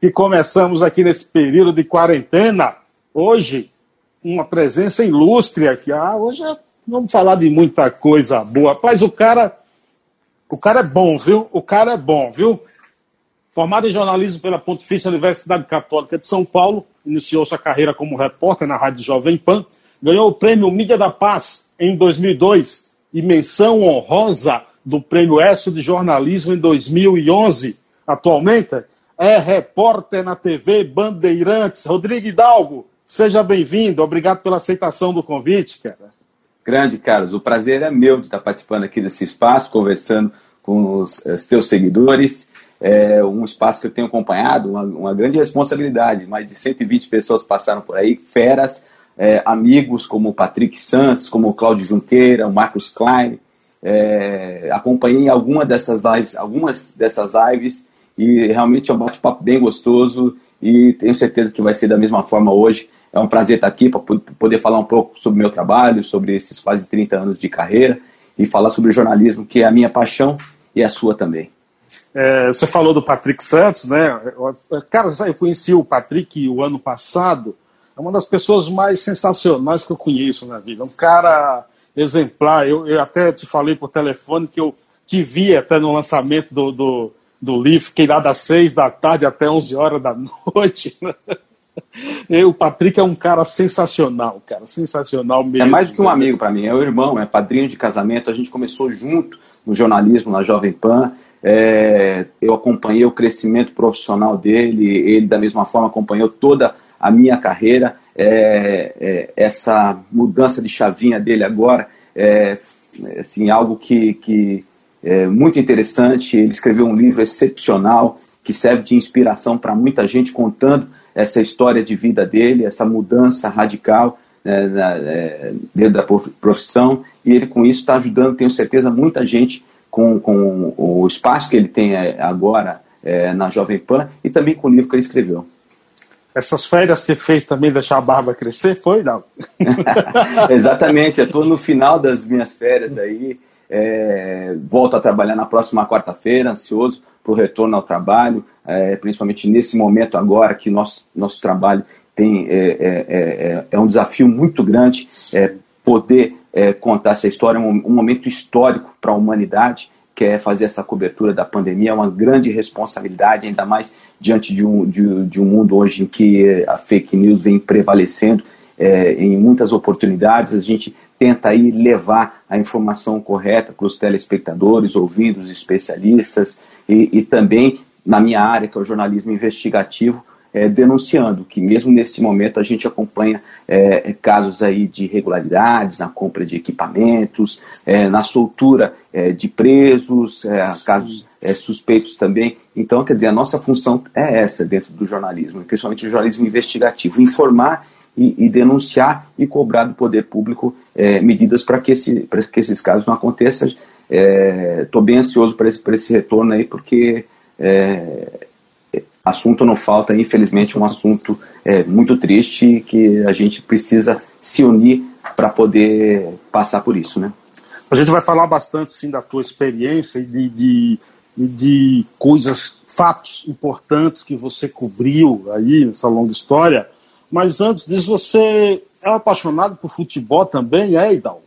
que começamos aqui nesse período de quarentena. Hoje, uma presença ilustre aqui. Ah, hoje é, vamos falar de muita coisa boa. Rapaz, o cara, o cara é bom, viu? O cara é bom, viu? Formado em jornalismo pela Pontifícia Universidade Católica de São Paulo, iniciou sua carreira como repórter na Rádio Jovem Pan, ganhou o prêmio Mídia da Paz em 2002 e menção honrosa do Prêmio ESSO de Jornalismo em 2011. Atualmente é repórter na TV Bandeirantes. Rodrigo Hidalgo, seja bem-vindo. Obrigado pela aceitação do convite, cara. Grande, Carlos. O prazer é meu de estar participando aqui desse espaço, conversando com os, os teus seguidores. É um espaço que eu tenho acompanhado, uma, uma grande responsabilidade. Mais de 120 pessoas passaram por aí, feras, é, amigos como o Patrick Santos, como o Cláudio Junqueira, o Marcos Klein. É, acompanhei alguma dessas lives, algumas dessas lives e realmente é um bate-papo bem gostoso e tenho certeza que vai ser da mesma forma hoje. É um prazer estar aqui para poder falar um pouco sobre o meu trabalho, sobre esses quase 30 anos de carreira e falar sobre jornalismo, que é a minha paixão e a sua também. É, você falou do Patrick Santos, né? Cara, eu conheci o Patrick o ano passado. É uma das pessoas mais sensacionais que eu conheço na vida. Um cara exemplar. Eu, eu até te falei por telefone que eu te vi até no lançamento do, do, do livro. Fiquei lá das seis da tarde até onze horas da noite. Né? E o Patrick é um cara sensacional, cara, sensacional mesmo. É mais do que um amigo para mim, é o irmão, é padrinho de casamento. A gente começou junto no jornalismo na Jovem Pan. É, eu acompanhei o crescimento profissional dele, ele da mesma forma acompanhou toda a minha carreira. É, é, essa mudança de chavinha dele agora é assim, algo que, que é muito interessante. Ele escreveu um livro excepcional que serve de inspiração para muita gente contando essa história de vida dele, essa mudança radical né, na, é, dentro da profissão. E ele, com isso, está ajudando, tenho certeza, muita gente com, com o espaço que ele tem é, agora é, na Jovem Pan e também com o livro que ele escreveu. Essas férias que fez também deixar a barba crescer, foi, não? Exatamente, eu estou no final das minhas férias aí, é, volto a trabalhar na próxima quarta-feira, ansioso para o retorno ao trabalho, é, principalmente nesse momento agora que nosso, nosso trabalho tem, é, é, é, é um desafio muito grande poder é, contar essa história, um, um momento histórico para a humanidade, que é fazer essa cobertura da pandemia, é uma grande responsabilidade, ainda mais diante de um, de, de um mundo hoje em que a fake news vem prevalecendo é, em muitas oportunidades, a gente tenta aí levar a informação correta para os telespectadores, ouvindo os especialistas e, e também na minha área, que é o jornalismo investigativo, é, denunciando que mesmo nesse momento a gente acompanha é, casos aí de irregularidades na compra de equipamentos, é, na soltura é, de presos, é, casos é, suspeitos também. Então, quer dizer, a nossa função é essa dentro do jornalismo, principalmente o jornalismo investigativo, informar e, e denunciar e cobrar do poder público medidas para que, esse, que esses casos não aconteçam. Estou bem ansioso para esse, esse retorno aí, porque é, assunto não falta, infelizmente, um assunto é, muito triste que a gente precisa se unir para poder passar por isso, né? A gente vai falar bastante, sim, da tua experiência e de, de, de coisas, fatos importantes que você cobriu aí nessa longa história. Mas antes disso, você é apaixonado por futebol também, é, Idal?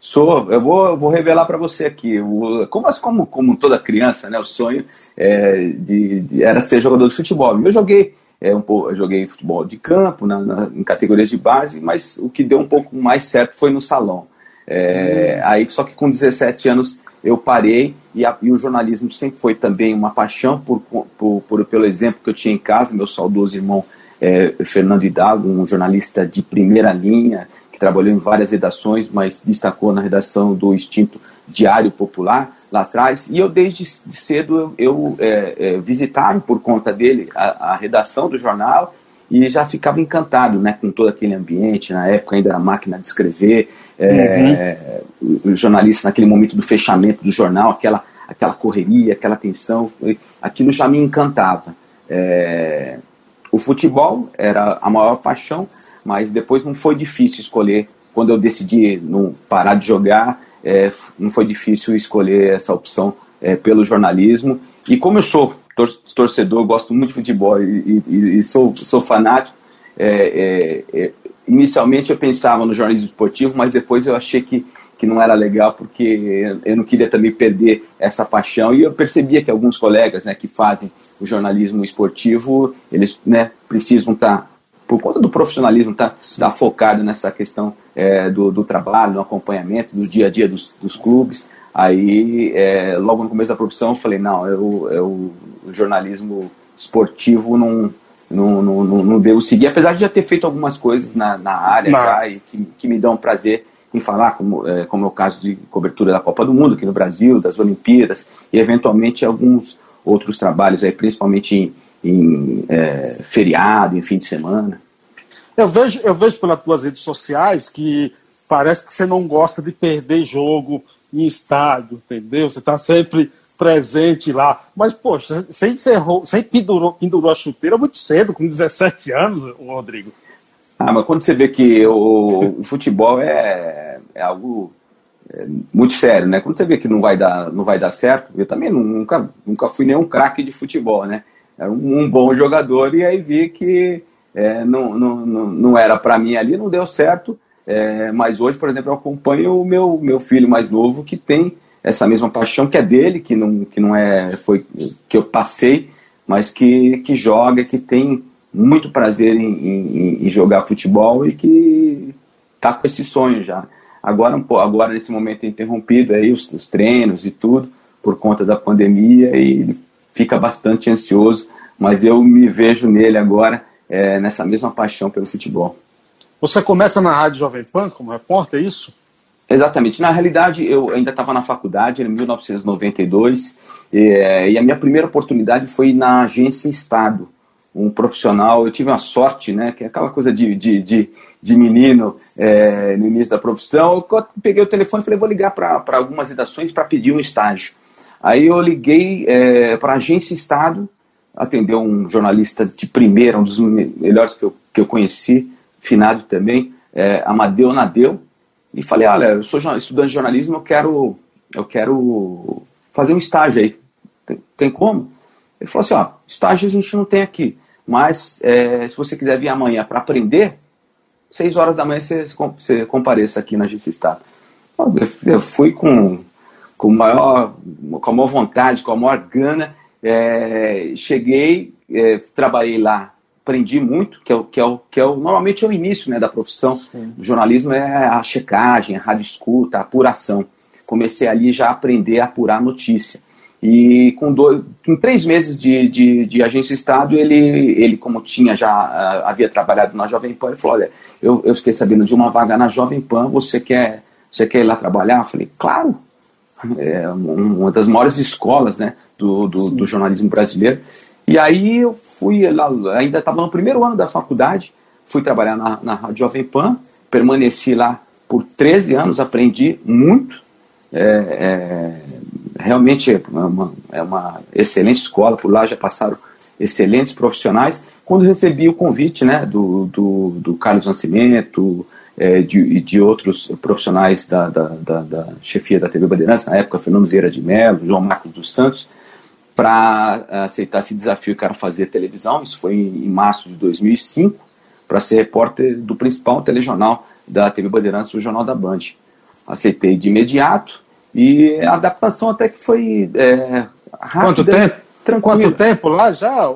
Sou, eu vou, vou revelar para você aqui. O, como, como, como toda criança, né, o sonho é, de, de, era ser jogador de futebol. Eu joguei é, um pouco, joguei futebol de campo, na, na, em categorias de base, mas o que deu um pouco mais certo foi no salão. É. Aí, só que com 17 anos eu parei e, a, e, o jornalismo sempre foi também uma paixão por, por, por, pelo exemplo que eu tinha em casa, meu saudoso irmão é, Fernando Hidalgo, um jornalista de primeira linha, que trabalhou em várias redações, mas destacou na redação do extinto Diário Popular lá atrás. E eu, desde cedo, eu, eu é, é, visitava por conta dele a, a, redação do jornal e já ficava encantado né, com todo aquele ambiente. Na época ainda era máquina de escrever, é, uhum. o, o jornalista naquele momento do fechamento do jornal, aquela, aquela correria, aquela tensão, aquilo já me encantava. É, o futebol era a maior paixão, mas depois não foi difícil escolher. Quando eu decidi não parar de jogar, é, não foi difícil escolher essa opção é, pelo jornalismo. E como eu sou torcedor, gosto muito de futebol e, e, e sou, sou fanático. É, é, é, inicialmente eu pensava no jornalismo esportivo, mas depois eu achei que, que não era legal porque eu não queria também perder essa paixão. E eu percebia que alguns colegas né, que fazem o jornalismo esportivo, eles né, precisam estar, tá, por conta do profissionalismo, estar tá, tá focado nessa questão é, do, do trabalho, do acompanhamento, do dia a dia dos, dos clubes. Aí, é, logo no começo da profissão, eu falei, não, eu, eu, o jornalismo esportivo não, não, não, não, não devo seguir, apesar de já ter feito algumas coisas na, na área já, e que, que me dão prazer em falar, como é, como é o caso de cobertura da Copa do Mundo aqui no Brasil, das Olimpíadas, e eventualmente alguns outros trabalhos, aí, principalmente em, em é, feriado, em fim de semana. Eu vejo, eu vejo pelas tuas redes sociais que parece que você não gosta de perder jogo em estádio, entendeu? Você está sempre presente lá. Mas, poxa, você encerrou, você pendurou, pendurou a chuteira muito cedo, com 17 anos, Rodrigo. Ah, mas quando você vê que o, o futebol é, é algo é, muito sério, né? Quando você vê que não vai dar, não vai dar certo, eu também nunca, nunca fui nenhum craque de futebol, né? Era um, um, bom jogador e aí vi que é, não, não, não, não era para mim ali, não deu certo. É, mas hoje, por exemplo, eu acompanho o meu, meu filho mais novo que tem essa mesma paixão que é dele, que não, que não é foi que eu passei, mas que, que joga, que tem muito prazer em, em, em jogar futebol e que tá com esse sonho já. Agora, agora nesse momento interrompido aí os, os treinos e tudo por conta da pandemia e ele fica bastante ansioso, mas eu me vejo nele agora é, nessa mesma paixão pelo futebol. Você começa na Rádio Jovem Pan como repórter, é isso? Exatamente. Na realidade, eu ainda estava na faculdade, em 1992, e, e, a minha primeira oportunidade foi na agência Estado. Um profissional, eu tive uma sorte, né, que é aquela coisa de, de, de, de menino é, no início da profissão. Eu peguei o telefone e falei, vou ligar para algumas redações para pedir um estágio. Aí eu liguei é, para a agência Estado, atendeu um jornalista de primeira, um dos melhores que eu, que eu conheci, finado também, é, Amadeu Nadeu, e falei, olha, eu sou estudante de jornalismo, eu quero, eu quero fazer um estágio aí. Tem, tem como? Ele falou assim, ó, estágio a gente não tem aqui, mas é, se você quiser vir amanhã para aprender, seis horas da manhã você, você compareça aqui na Agência Estado. Eu fui com, com, maior, com a maior vontade, com a maior gana, é, cheguei, é, trabalhei lá aprendi muito, que é o que é o que é o, normalmente é o início né, da profissão. Sim. O jornalismo é a checagem, a rádio escuta, a apuração. Comecei ali já a aprender a apurar notícia. E com, dois, com três meses de, de, de agência Estado, ele, ele, como tinha já uh, havia trabalhado na Jovem Pan, ele falou: Olha, eu, eu fiquei sabendo de uma vaga na Jovem Pan, você quer, você quer ir lá trabalhar? Eu falei: Claro, é uma das maiores escolas né, do, do, do jornalismo brasileiro. E aí eu fui lá, ainda estava no primeiro ano da faculdade, fui trabalhar na, na Jovem Pan, permaneci lá por 13 anos, aprendi muito. É, é, realmente é uma, é uma excelente escola, por lá já passaram excelentes profissionais. Quando recebi o convite né, do, do, do Carlos Nascimento é, de, de outros profissionais da, da, da, da chefia da TV Bandeirantes, na época Fernando Vieira de Mello, João Marcos dos Santos, para aceitar esse desafio que era fazer televisão. Isso foi em março de 2005, para ser repórter do principal telejornal da TV Bandeirantes, o Jornal da Band. Aceitei de imediato e a adaptação até que foi é, rápida. Quanto tempo? Tranquilo. Quanto tempo lá já?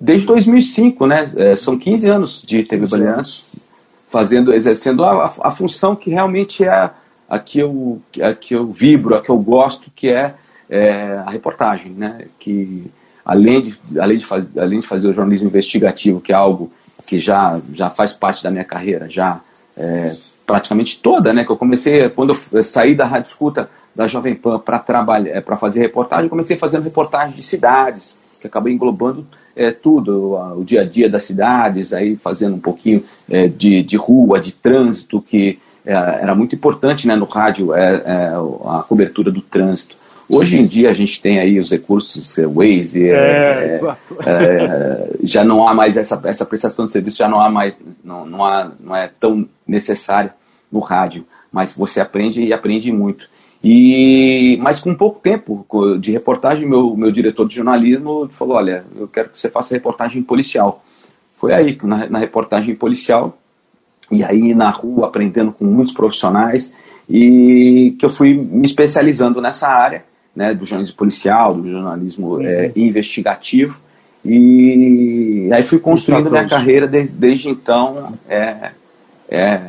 Desde 2005, né? É, são 15 anos de TV Bandeirantes, fazendo, exercendo a, a, função que realmente é a, a, que eu, a que eu vibro, a que eu gosto, que é é, a reportagem, né? Que além de, além, de faz, além de fazer o jornalismo investigativo, que é algo que já, já faz parte da minha carreira, já é, praticamente toda, né? Que eu comecei, quando eu saí da Rádio Escuta da Jovem Pan para trabalhar, é, para fazer reportagem, comecei fazendo reportagem de cidades, que acabei englobando é, tudo, o, dia a dia das cidades, aí fazendo um pouquinho é, de, de rua, de trânsito, que é, era muito importante né, no rádio é, a cobertura do trânsito. Hoje em dia a gente tem aí os recursos é, Waze, é, é, já não há mais essa, essa prestação de serviço, já não há mais, não, não, há, não é tão necessária no rádio, mas você aprende e aprende muito. E, mas com pouco tempo de reportagem, meu, meu diretor de jornalismo falou: Olha, eu quero que você faça reportagem policial. Foi aí, na, na reportagem policial, e aí na rua, aprendendo com muitos profissionais, e que eu fui me especializando nessa área né, do jornalismo policial, do jornalismo é, investigativo. E aí fui construindo minha carreira de, desde então. É, é,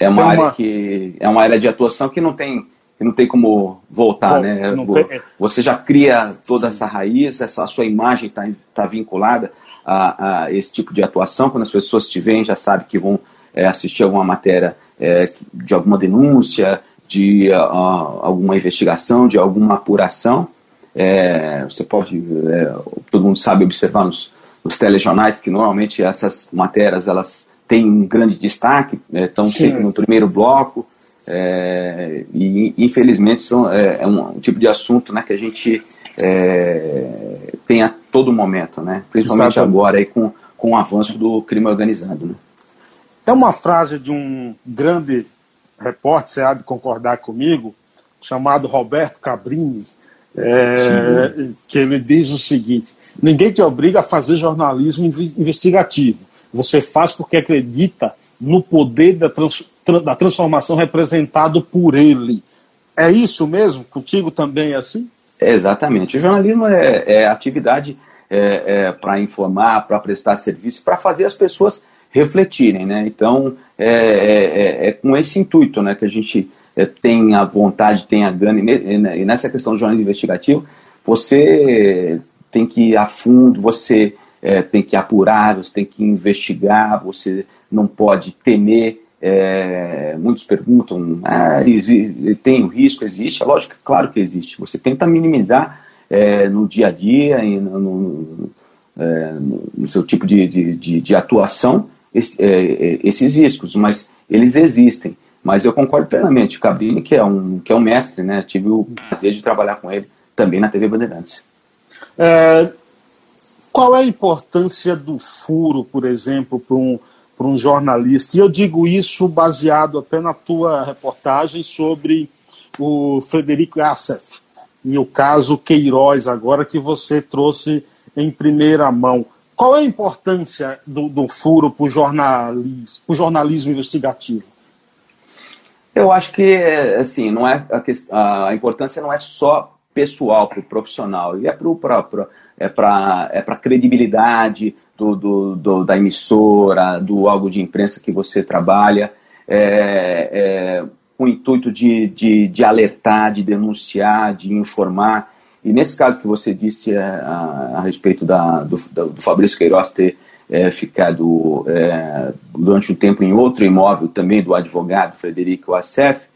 é uma, uma, área que é uma área de atuação que não tem que não tem como voltar, Bom, né? Tem... É. Você já cria toda Sim. essa raiz, essa a sua imagem está tá vinculada a, a, esse tipo de atuação. Quando as pessoas te veem, já sabem que vão é, assistir alguma matéria é, de alguma denúncia, de uh, alguma investigação, de alguma apuração. É, você pode, é, todo mundo sabe observar nos, nos telejornais que normalmente essas matérias elas têm um grande destaque, estão né, sempre no primeiro bloco, é, e infelizmente são, é, é, um tipo de assunto né, que a gente é, tem a todo momento, né, principalmente Exatamente. agora aí com, com o avanço do crime organizado. Né. Tem uma frase de um grande repórter, você há de concordar comigo, chamado Roberto Cabrini, é, que ele diz o seguinte: ninguém te obriga a fazer jornalismo investigativo. Você faz porque acredita no poder da, trans, da transformação representado por ele. É isso mesmo? Contigo também é assim? Exatamente. O jornalismo é, é atividade é, é para informar, para prestar serviço, para fazer as pessoas refletirem. Né? Então, é, é, é, é com esse intuito né, que a gente é, tem a vontade, tem a gana, e nessa questão do jornalismo investigativo, você tem que ir a fundo, você é, tem que apurar, você tem que investigar, você não pode temer. É, muitos perguntam, ah, tem o risco, existe? É lógico, claro que existe. Você tenta minimizar é, no dia a dia, no, no, é, no seu tipo de, de, de, de atuação, esses riscos, mas eles existem. Mas eu concordo plenamente. O Cabrini, que é um, que é um mestre, né? Tive o prazer de trabalhar com ele também na TV Bandeirantes. É, qual é a importância do furo, por exemplo, para um, um jornalista? E eu digo isso baseado até na tua reportagem sobre o Frederico Assef e o caso Queiroz, agora que você trouxe em primeira mão. Qual é a importância do, do furo para o jornalismo, investigativo? Eu acho que assim, não é a, a importância não é só pessoal para o profissional, e é para o próprio, é para é a credibilidade do, do, do, da emissora, do algo de imprensa que você trabalha, é, é, com o intuito de, de, de alertar, de denunciar, de informar. E nesse caso que você disse é, a, a, respeito da, do, do Fabrício Queiroz ter é, ficado é, durante um tempo em outro imóvel também do advogado Frederico Assef,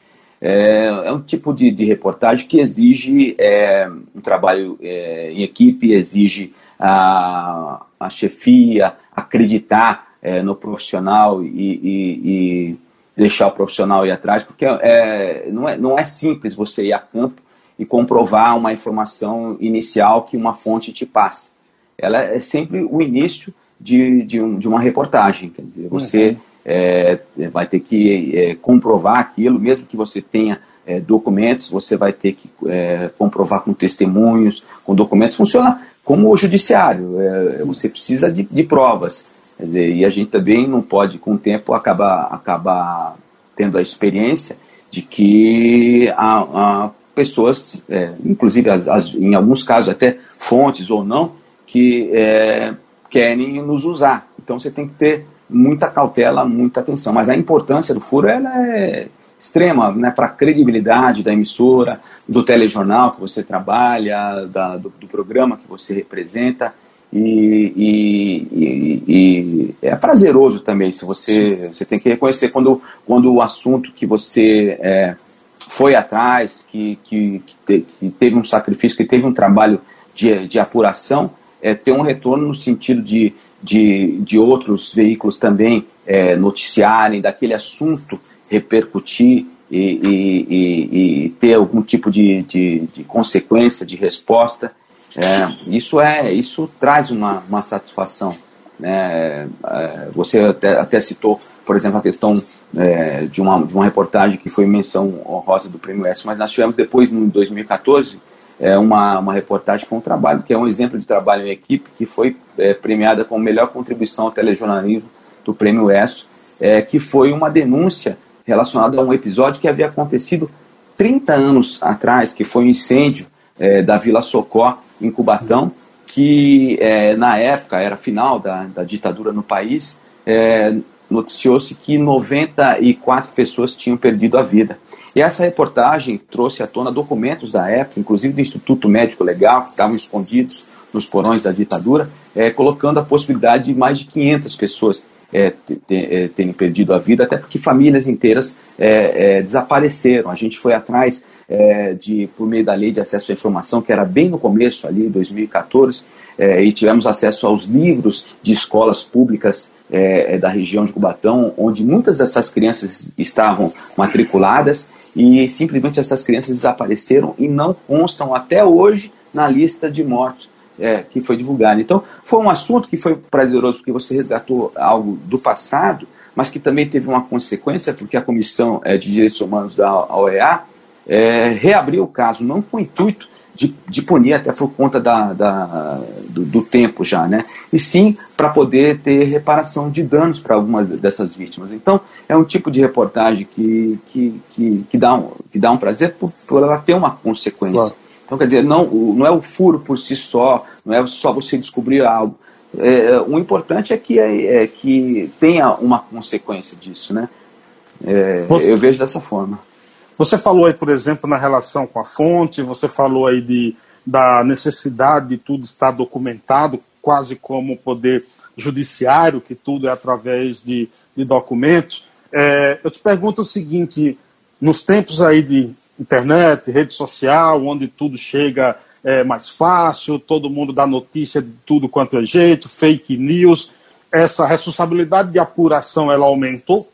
é, é um tipo de, de, reportagem que exige é, um trabalho é, em equipe, exige a, a chefia acreditar é, no profissional e, e, e, deixar o profissional ir atrás, porque é, não, é, não é simples você ir a campo e comprovar uma informação inicial que uma fonte te passa. Ela é sempre o início de, de, um, de uma reportagem. Quer dizer, você uhum. É, vai ter que é, comprovar aquilo, mesmo que você tenha é, documentos, você vai ter que é, comprovar com testemunhos, com documentos. Funciona como o judiciário, é, você precisa de, de provas. Dizer, e a gente também não pode, com o tempo, acabar, acabar tendo a experiência de que a, a pessoas, é, inclusive as, as, em alguns casos até fontes ou não, que querem nos usar. Então você tem que ter muita cautela, muita atenção. Mas a importância do furo ela é extrema né, para a credibilidade da emissora, do telejornal que você trabalha, da, do, do, programa que você representa. E, e, e, e, é prazeroso também, se você, você tem que reconhecer quando, quando o assunto que você é, foi atrás, que, que, que, te, que, teve um sacrifício, que teve um trabalho de, de apuração, é, ter um retorno no sentido de, de, de outros veículos também é, noticiarem daquele assunto, repercutir e, e, e, e ter algum tipo de, de, de, consequência, de resposta. É, isso é isso traz uma, uma satisfação. Né? É, você até, até citou por exemplo, a questão é, de, uma, de uma reportagem que foi menção honrosa do Prêmio S, mas nós tivemos depois, em 2014, é, uma, uma reportagem com um trabalho, que é um exemplo de trabalho em equipe, que foi é, premiada com melhor contribuição ao telejornalismo do Prêmio ESSO, é, que foi uma denúncia relacionada a um episódio que havia acontecido 30 anos atrás, que foi um incêndio é, da Vila Socó, em Cubatão, que é, na época era final da, da ditadura no país, é, noticiou-se que 94 pessoas tinham perdido a vida. E essa reportagem trouxe à tona documentos da época, inclusive do Instituto Médico Legal, que estavam escondidos nos porões da ditadura, é, colocando a possibilidade de mais de 500 pessoas é, terem perdido a vida, até porque famílias inteiras é, é desapareceram. A gente foi atrás de por meio da lei de acesso à informação, que era bem no começo, ali, 2014, é, e tivemos acesso aos livros de escolas públicas da região de Cubatão, onde muitas dessas crianças estavam matriculadas e simplesmente essas crianças desapareceram e não constam até hoje na lista de mortos é, que foi divulgada. Então, foi um assunto que foi prazeroso porque você resgatou algo do passado, mas que também teve uma consequência, porque a Comissão é, de Direitos Humanos da OEA é, reabriu o caso, não com o intuito de, de punir, até por conta da, da do, do, tempo já, né? E sim para poder ter reparação de danos para algumas dessas vítimas. Então, é um tipo de reportagem que, que, que, que, dá, um, que dá um prazer por, por ela ter uma consequência. Claro. Então, quer dizer, não, não é o furo por si só, não é só você descobrir algo. É, o importante é que, é, é, que tenha uma consequência disso, né? É, você... Eu vejo dessa forma. Você falou aí, por exemplo, na relação com a fonte, você falou aí de, da necessidade de tudo estar documentado, quase como o poder judiciário, que tudo é através de, de documentos. É, eu te pergunto o seguinte: nos tempos aí de internet, rede social, onde tudo chega é, mais fácil, todo mundo dá notícia de tudo quanto é jeito, fake news, essa responsabilidade de apuração ela aumentou?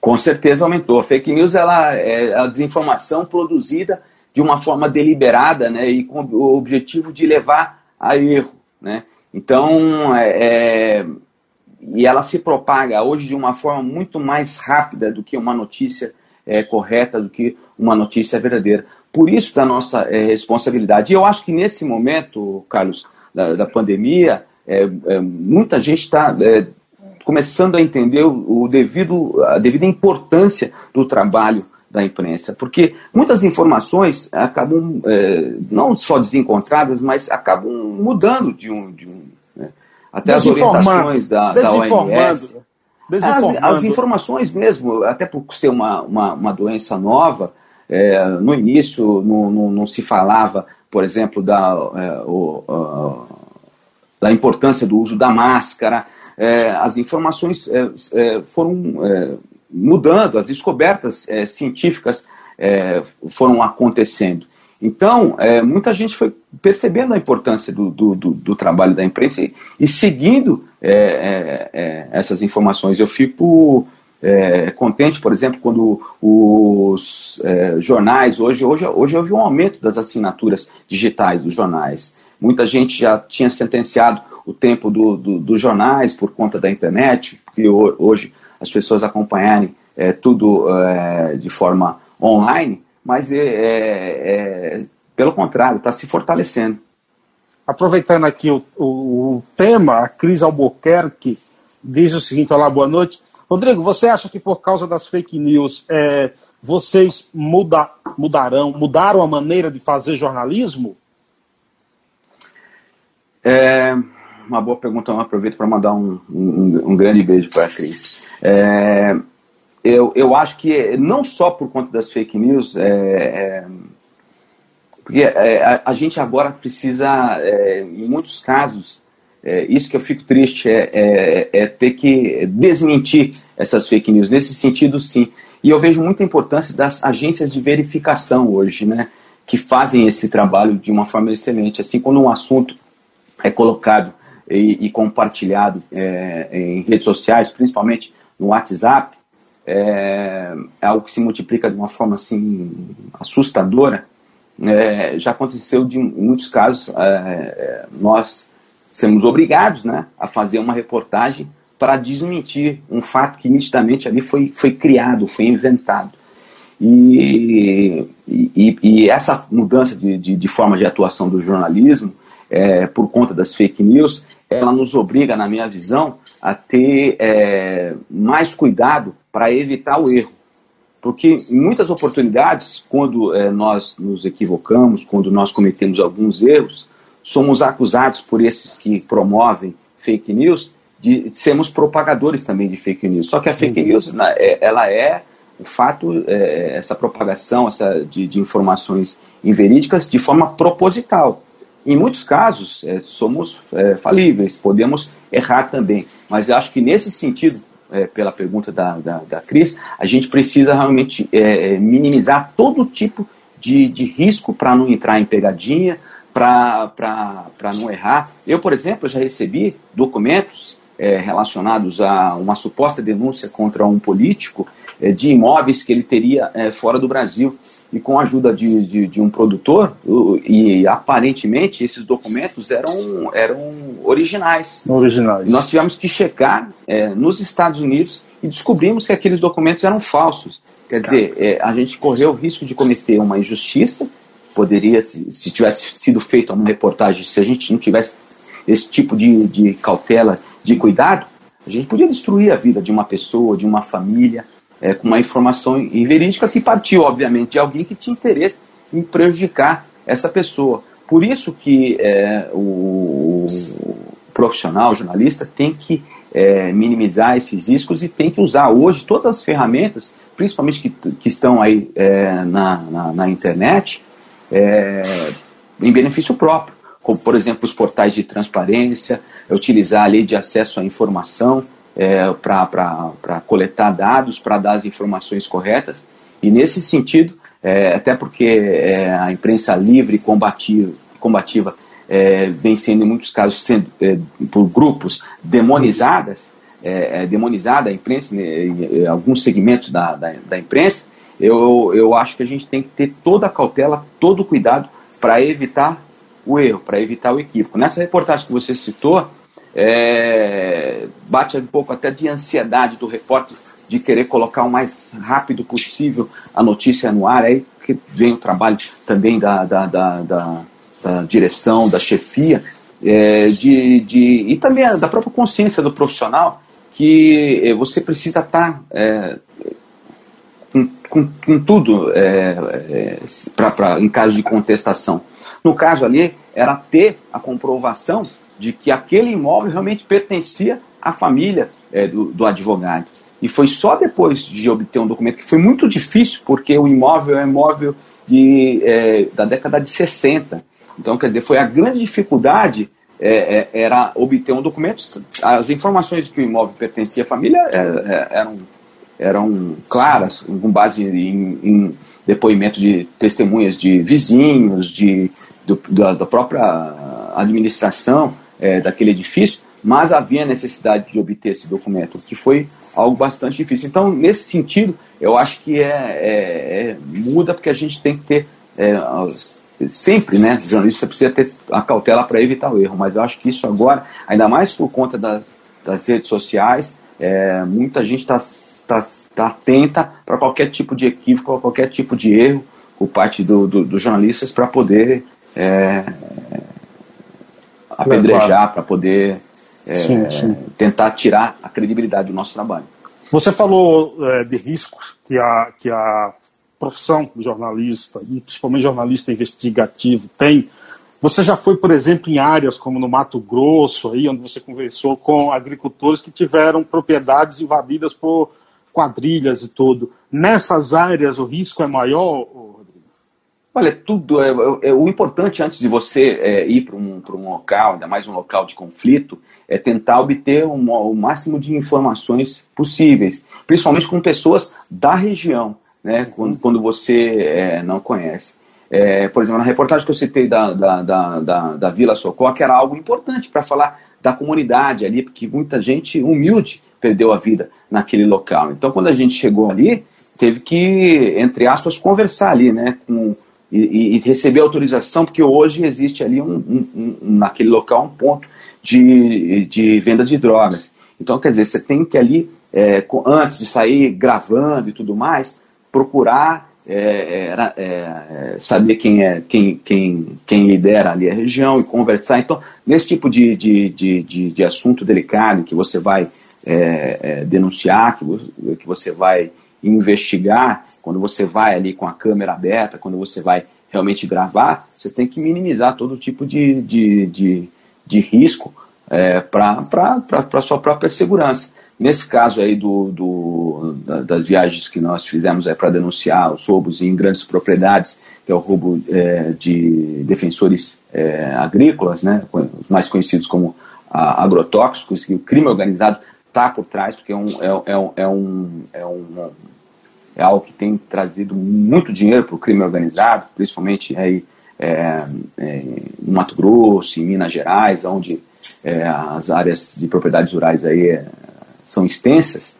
Com certeza aumentou. A fake news ela é a desinformação produzida de uma forma deliberada né, e com o objetivo de levar a erro. Né? Então, é, é, e ela se propaga hoje de uma forma muito mais rápida do que uma notícia é, correta, do que uma notícia verdadeira. Por isso, da nossa é, responsabilidade. E eu acho que nesse momento, Carlos, da, da pandemia, é, é, muita gente está começando a entender o, o devido, a devida importância do trabalho da imprensa, porque muitas informações acabam é, não só desencontradas, mas acabam mudando de um, de um né? até as orientações da, da OMS. As, as, informações mesmo, até por ser uma, uma, uma doença nova, é, no início não, não, não, se falava, por exemplo, da, é, o, da importância do uso da máscara, é, as informações é, é, foram é, mudando, as descobertas é, científicas foram acontecendo. Então, muita gente foi percebendo a importância do, do, do, do trabalho da imprensa e, e seguindo essas informações. Eu fico contente, por exemplo, quando os jornais, hoje, hoje, hoje houve um aumento das assinaturas digitais dos jornais. Muita gente já tinha sentenciado o tempo dos do, do jornais por conta da internet, que hoje as pessoas acompanharem é, tudo é, de forma online, mas é, é, é pelo contrário, está se fortalecendo. Aproveitando aqui o, o, o, tema, a Cris Albuquerque diz o seguinte: Olá, boa noite. Rodrigo, você acha que por causa das fake news é, vocês muda, mudarão, mudaram a maneira de fazer jornalismo? É, uma boa pergunta, eu aproveito para mandar um, um, um, grande beijo para a Cris. É, eu, eu acho que não só por conta das fake news, é, é, porque é, a, a, gente agora precisa, é, em muitos casos, é, isso que eu fico triste é, é, ter que desmentir essas fake news. Nesse sentido, sim. E eu vejo muita importância das agências de verificação hoje, né? Que fazem esse trabalho de uma forma excelente. Assim, quando um assunto é colocado e, e compartilhado é, em redes sociais, principalmente no WhatsApp, é, é, algo que se multiplica de uma forma assim assustadora. É, já aconteceu de em muitos casos é, é, nós sermos obrigados né, a fazer uma reportagem para desmentir um fato que nitidamente ali foi, foi criado, foi inventado. E, e, e essa mudança de, de, de, forma de atuação do jornalismo, é, por conta das fake news, ela nos obriga, na minha visão, a ter é, mais cuidado para evitar o erro. Porque em muitas oportunidades, quando é, nós nos equivocamos, quando nós cometemos alguns erros, somos acusados por esses que promovem fake news de sermos propagadores também de fake news. Só que a fake news, é, ela é o fato, é, essa propagação essa, de, de, informações inverídicas de forma proposital. Em muitos casos, é, somos é, falíveis, podemos errar também. Mas eu acho que nesse sentido, é, pela pergunta da, da, da Cris, a gente precisa realmente é, é, minimizar todo tipo de, de risco para não entrar em pegadinha, para não errar. Eu, por exemplo, já recebi documentos é, relacionados a uma suposta denúncia contra um político de imóveis que ele teria é, fora do Brasil. E com a ajuda de, de, de um produtor, e aparentemente esses documentos eram, eram originais. Originais. E nós tivemos que checar é, nos Estados Unidos e descobrimos que aqueles documentos eram falsos. Quer dizer, é, a gente correu o risco de cometer uma injustiça poderia, se, se tivesse sido feita uma reportagem, se a gente não tivesse esse tipo de, de cautela, de cuidado, a gente podia destruir a vida de uma pessoa, de uma família, é, com uma informação inverídica que partiu, obviamente, de alguém que tinha interesse em prejudicar essa pessoa. Por isso que é, o, profissional, o jornalista, tem que é, minimizar esses riscos e tem que usar hoje todas as ferramentas, principalmente que, que estão aí é, na, na, na internet, é, em benefício próprio, como, por exemplo, os portais de transparência, utilizar a lei de acesso à informação é, para coletar dados, para dar as informações corretas. E nesse sentido, é, até porque é, a imprensa livre e combativa, combativa é, vem sendo, em muitos casos, sendo, é, por grupos demonizadas, é, demonizada a imprensa, né, alguns segmentos da, da, da imprensa, eu, eu acho que a gente tem que ter toda a cautela, todo o cuidado para evitar o erro, para evitar o equívoco. Nessa reportagem que você citou, é, bate um pouco até de ansiedade do repórter de querer colocar o mais rápido possível a notícia no ar, aí que vem o trabalho também da, da, da, da, da direção, da chefia, é, de, de, e também da própria consciência do profissional, que é, você precisa estar tá, é, com, com, com tudo é, é, pra, pra, em caso de contestação. No caso ali, era ter a comprovação de que aquele imóvel realmente pertencia à família é, do, do advogado. E foi só depois de obter um documento, que foi muito difícil, porque o imóvel é imóvel de, é, da década de 60. Então, quer dizer, foi a grande dificuldade é, é, era obter um documento. As informações de que o imóvel pertencia à família é, é, eram eram claras, com base em, em depoimento de testemunhas de vizinhos, de, do, da, da, própria administração é, daquele edifício, mas havia necessidade de obter esse documento, que foi algo bastante difícil. Então, nesse sentido, eu acho que é, é, é muda porque a gente tem que ter é, sempre, né, jornalista precisa ter a cautela para evitar o erro, mas eu acho que isso agora, ainda mais por conta das, das redes sociais, é, muita gente está tá, tá atenta para qualquer tipo de equívoco, qualquer tipo de erro por parte do, do, dos jornalistas para poder é, apedrejar, para poder é, sim, sim. tentar tirar a credibilidade do nosso trabalho. Você falou é, de riscos que a, que a profissão de jornalista, e principalmente jornalista investigativo, tem você já foi, por exemplo, em áreas como no Mato Grosso, aí, onde você conversou com agricultores que tiveram propriedades invadidas por quadrilhas e tudo. Nessas áreas o risco é maior? Olha, tudo é, é, é o importante antes de você é, ir para um, um local, ainda mais um local de conflito, é tentar obter um, o máximo de informações possíveis, principalmente com pessoas da região, né, quando, quando você é, não conhece. É, por exemplo, na reportagem que eu citei da, da, da, da, da Vila Socorro, que era algo importante para falar da comunidade ali, porque muita gente humilde perdeu a vida naquele local. Então, quando a gente chegou ali, teve que, entre aspas, conversar ali, né, com, e, e receber autorização, porque hoje existe ali, um, um, um, naquele local, um ponto de, de venda de drogas. Então, quer dizer, você tem que ali, é, antes de sair gravando e tudo mais, procurar é, é, é, saber quem é quem, quem, quem lidera ali a região e conversar. Então, nesse tipo de, de, de, de, de assunto delicado que você vai é, é, denunciar, que, que você vai investigar, quando você vai ali com a câmera aberta, quando você vai realmente gravar, você tem que minimizar todo tipo de, de, de, de risco é, para a sua própria segurança. Nesse caso aí do, do das viagens que nós fizemos para denunciar os roubos em grandes propriedades, que é o roubo é, de defensores é, agrícolas, né, mais conhecidos como a, agrotóxicos, que o crime organizado está por trás, porque é um, é, é, um, é, um, é, um, é algo que tem trazido muito dinheiro para o crime organizado, principalmente aí, é, é, no Mato Grosso, em Minas Gerais, onde é, as áreas de propriedades rurais aí é, são extensas,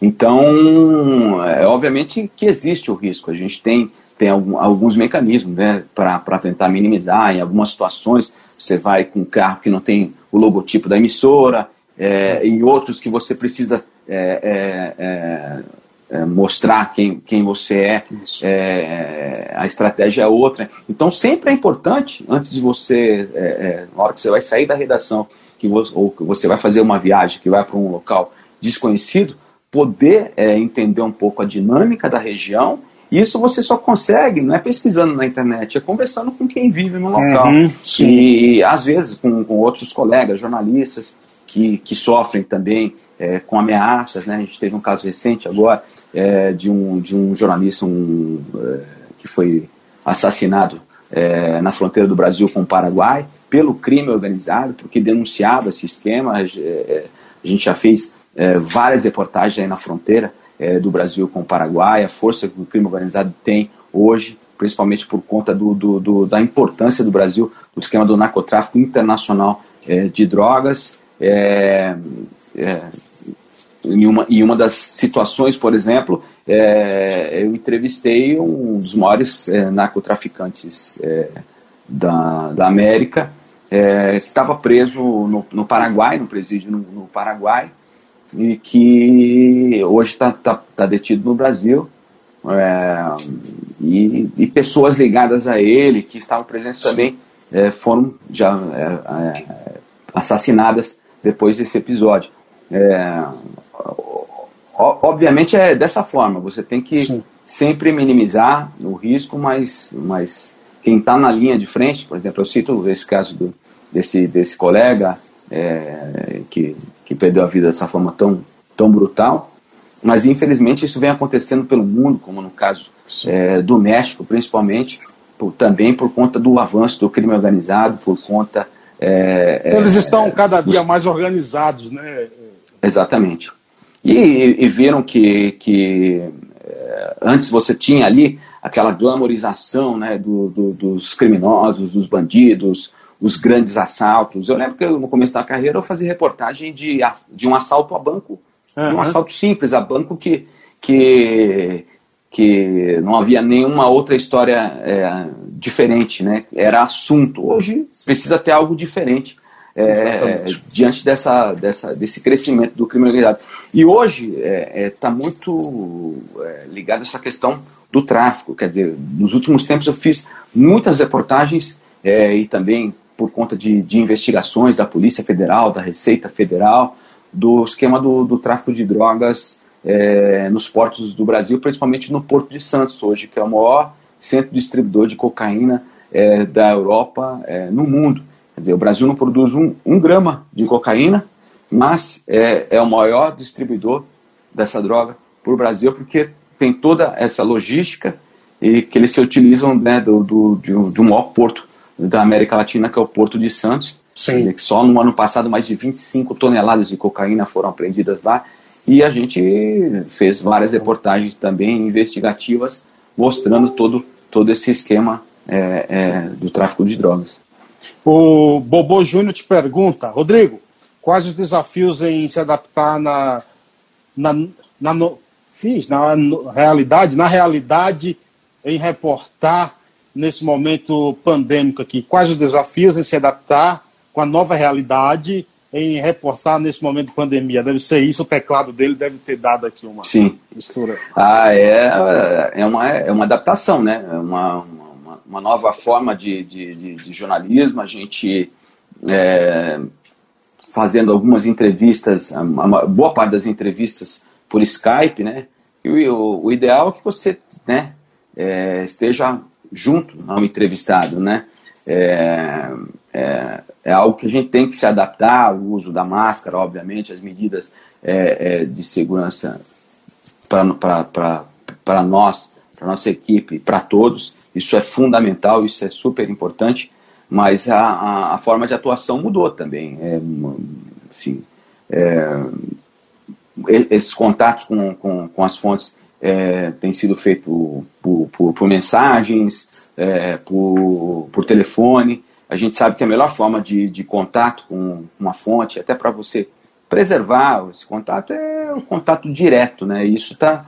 então, é, obviamente que existe o risco. A gente tem, tem algum, alguns mecanismos né, para tentar minimizar. Em algumas situações, você vai com um carro que não tem o logotipo da emissora, é, em outros que você precisa é, é, é, é mostrar quem, quem você é, a estratégia é outra. Então, sempre é importante, antes de você, na hora que você vai sair da redação, que você, ou que você vai fazer uma viagem, que vai para um local desconhecido, poder é, entender um pouco a dinâmica da região. E isso você só consegue, não é pesquisando na internet, é conversando com quem vive no local. Uhum, e às vezes com, com, outros colegas, jornalistas, que, que sofrem também é, com ameaças. Né? A gente teve um caso recente agora é, de, um, de um jornalista um, é, que foi assassinado é, na fronteira do Brasil com o Paraguai pelo crime organizado, porque denunciava esse esquema. É, a gente já fez é, várias reportagens aí na fronteira é, do Brasil com o Paraguai, a força que o crime organizado tem hoje, principalmente por conta do, do, do da importância do Brasil do esquema do narcotráfico internacional é, de drogas. É, é, em, uma, em uma das situações, por exemplo, é, eu entrevistei um dos maiores narcotraficantes da, da América, que estava preso no, no Paraguai, no presídio no, no Paraguai, e que hoje está tá, tá detido no Brasil. É, e, e, pessoas ligadas a ele, que estavam presentes também, é, foram já é, é assassinadas depois desse episódio. É, obviamente é dessa forma, você tem que Sim. sempre minimizar o risco, mas, mas quem está na linha de frente, por exemplo, eu cito esse caso do, desse, desse colega é, que que perdeu a vida dessa forma tão, tão brutal. Mas infelizmente isso vem acontecendo pelo mundo, como no caso é, do México, principalmente, por, também por conta do avanço do crime organizado, por conta. É, é Eles estão cada dia mais organizados, né? Exatamente. E, e viram que, que é, antes você tinha ali aquela glamorização né, do, do, dos criminosos, dos bandidos, os grandes assaltos. Eu lembro que no começo da carreira eu fazia reportagem de, de um assalto a banco, uhum. um assalto simples a banco que, que, que não havia nenhuma outra história é, diferente, né? Era assunto. Hoje precisa ter algo diferente. É, diante dessa, dessa, desse crescimento do crime organizado. E hoje está é, é tá muito é, ligado a essa questão do tráfico. Quer dizer, nos últimos tempos eu fiz muitas reportagens é, e também por conta de, de investigações da Polícia Federal, da Receita Federal, do esquema do, do tráfico de drogas é, nos portos do Brasil, principalmente no Porto de Santos, hoje, que é o maior centro distribuidor de cocaína é, da Europa é, no mundo. Quer dizer, o Brasil não produz um, um grama de cocaína, mas é, é o maior distribuidor dessa droga para o Brasil, porque tem toda essa logística e que eles se utilizam né, do, do, de, um, de um maior porto da América Latina, que é o Porto de Santos. Sim. Que só no ano passado mais de 25 toneladas de cocaína foram apreendidas lá. E a gente fez várias reportagens também investigativas mostrando todo, todo esse esquema é, é, do tráfico de drogas. O Bobo Júnior te pergunta, Rodrigo, quais os desafios em se adaptar na, na, na, no, fiz, na no, realidade, na realidade em reportar nesse momento pandêmico aqui? Quais os desafios em se adaptar com a nova realidade em reportar nesse momento de pandemia? Deve ser isso, o teclado dele deve ter dado aqui uma Sim. mistura. Ah, é, é, uma, é uma adaptação, né? É uma, uma, uma nova forma de, de, de, de jornalismo. A gente é, fazendo algumas entrevistas, uma boa parte das entrevistas por Skype, né? E o, o ideal é que você né, é, esteja junto ao entrevistado, né? É, é, é, algo que a gente tem que se adaptar ao uso da máscara, obviamente, as medidas é, é, de segurança para nós, para nossa equipe, para todos. Isso é fundamental, isso é super importante, mas a, a, a forma de atuação mudou também. É, assim, é, esses contatos com, com, com as fontes é, têm sido feitos por, por, por mensagens, é, por, por telefone. A gente sabe que a melhor forma de, de contato com uma fonte, até para você preservar esse contato, é o contato direto, né? Isso está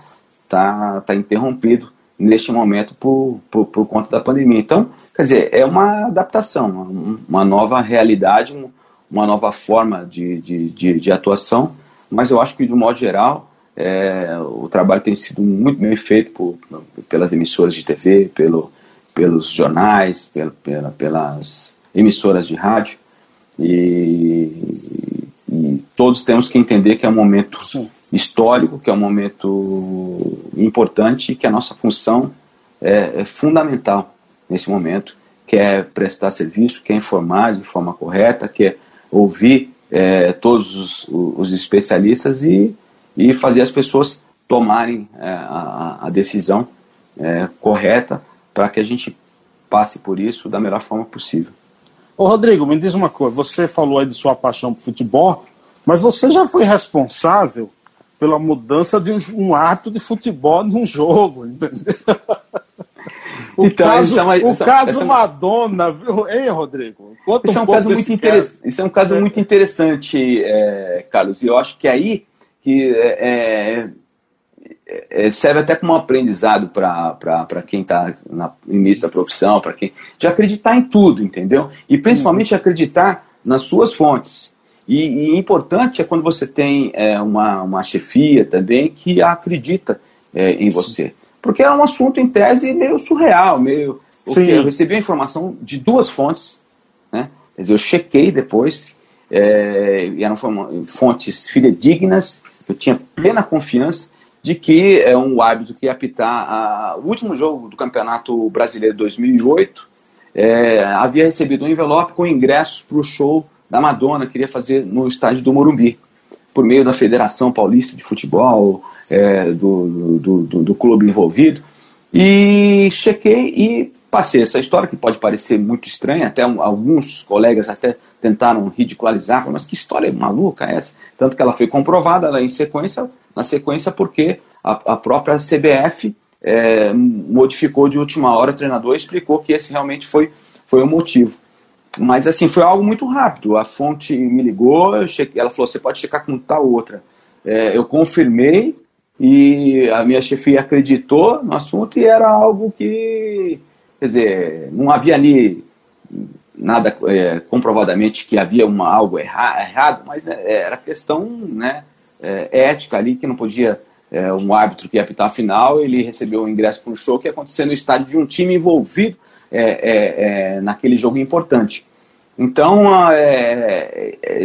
tá, tá interrompido neste momento por, por, por, conta da pandemia. Então, quer dizer, é uma adaptação, uma nova realidade, uma nova forma de, de, de, de atuação, mas eu acho que, de um modo geral, é, o trabalho tem sido muito bem feito por, pelas emissoras de TV, pelo, pelos jornais, pela, pela, pelas emissoras de rádio, e, e, todos temos que entender que é um momento Sim. histórico, que é um momento importante, e que a nossa função é, é fundamental nesse momento, que é prestar serviço, que é informar de forma correta, que é ouvir é, todos os, os, especialistas e, e fazer as pessoas tomarem é, a, a, decisão é, correta para que a gente passe por isso da melhor forma possível. Ô Rodrigo, me diz uma coisa, você falou aí de sua paixão por futebol, mas você já foi responsável pela mudança de um, um ato de futebol num jogo, entendeu? O então, caso, é uma, o caso é uma... Madonna, hein, Rodrigo? Conta isso, é um caso muito caso. isso é um caso é. muito interessante, é, Carlos, e eu acho que aí que é, é, serve até como um aprendizado para quem está no início da profissão, para quem. de acreditar em tudo, entendeu? E principalmente uhum. acreditar nas suas fontes. E, e importante é quando você tem uma, uma chefia também que acredita em você. Porque é um assunto, em tese, meio surreal, meio. Eu recebi a informação de duas fontes, né? Quer dizer, eu chequei depois, é, eram fontes fidedignas, eu tinha plena confiança de que é um árbitro que apitar a, o último jogo do Campeonato Brasileiro 2008 é, havia recebido um envelope com ingressos para o show da Madonna, que queria fazer no estádio do Morumbi, por meio da Federação Paulista de Futebol, é, do, do, do, do, clube envolvido. E chequei e passei essa história, que pode parecer muito estranha, até alguns colegas até tentaram ridicularizar, mas que história maluca é essa? Tanto que ela foi comprovada ela, em sequência, na sequência porque a, a própria CBF é, modificou de última hora, o treinador explicou que esse realmente foi, foi o motivo. Mas assim, foi algo muito rápido. A fonte me ligou, chequei, ela falou: você pode checar com tal outra. É, eu confirmei, e a minha chefia acreditou no assunto e era algo que, quer dizer, não havia ali nada é, comprovadamente que havia uma, algo erra, errado, mas é, era questão né, é, ética ali que não podia é, um árbitro que ia apitar a final, ele recebeu o ingresso para um show que ia acontecer no estádio de um time envolvido é, é, naquele jogo importante. Então,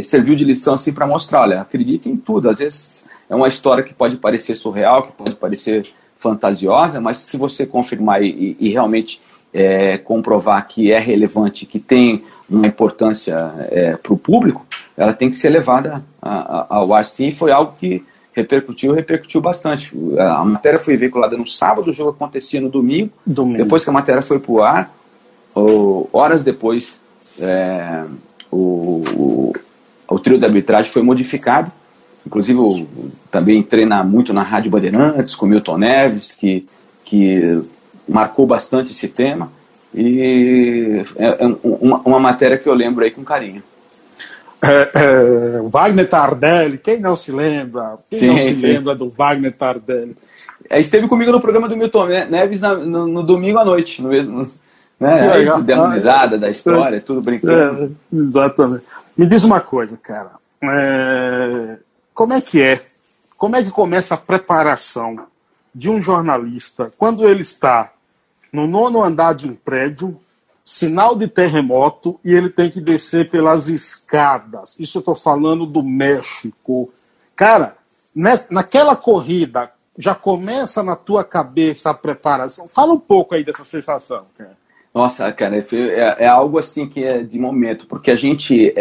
serviu de lição assim para mostrar, olha, acredite em tudo. Às vezes é uma história que pode parecer surreal, que pode parecer fantasiosa, mas se você confirmar e, e realmente é, comprovar que é relevante, que tem uma importância é, para o público, ela tem que ser levada ao ar sim. Foi algo que repercutiu, repercutiu bastante. A matéria foi veiculada no sábado, o jogo acontecia no domingo. domingo. Depois que a matéria foi para o ar, horas depois, é, o, o, o trio de arbitragem foi modificado Inclusive, eu também treina muito na Rádio Bandeirantes, com Milton Neves, que, que marcou bastante esse tema. E é, é uma, uma, matéria que eu lembro aí com carinho. É, é, Wagner Tardelli, quem não se lembra? Quem sim, não se sim. lembra do Wagner Tardelli? É, esteve comigo no programa do Milton Neves na, no, no, domingo à noite, no mesmo. Né? Aí, demos risada da história, tudo brincando. É, exatamente. Me diz uma coisa, cara é, como é que é? Como é que começa a preparação de um jornalista quando ele está no nono andar de um prédio, sinal de terremoto, e ele tem que descer pelas escadas? Isso eu estou falando do México. Cara, naquela corrida, já começa na tua cabeça a preparação? Fala um pouco aí dessa sensação, cara. Nossa, cara, é, é algo assim que é de momento, porque a gente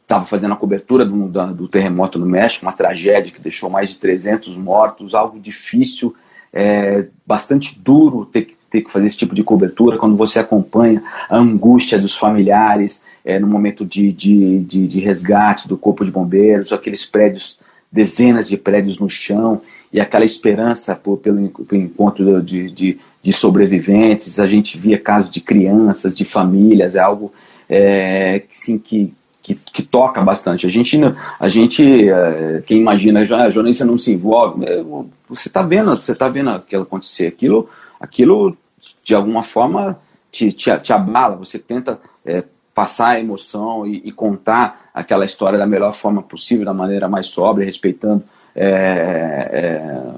estava é, fazendo a cobertura do, do, terremoto no México, uma tragédia que deixou mais de 300 mortos, algo difícil, é, bastante duro ter, ter que fazer esse tipo de cobertura, quando você acompanha a angústia dos familiares é, no momento de, de, de, de resgate do corpo de bombeiros, aqueles prédios dezenas de prédios no chão e aquela esperança por, pelo, pelo encontro de, de, de, sobreviventes. A gente via casos de crianças, de famílias, é algo é, assim, que, que, que, toca bastante. A gente, a gente é, quem imagina, a jornalista não se envolve, é, você está vendo, você está vendo aquilo acontecer. Aquilo, aquilo de alguma forma te, te, te abala, você tenta é, passar a emoção e, e, contar aquela história da melhor forma possível, da maneira mais sóbria, respeitando é, é,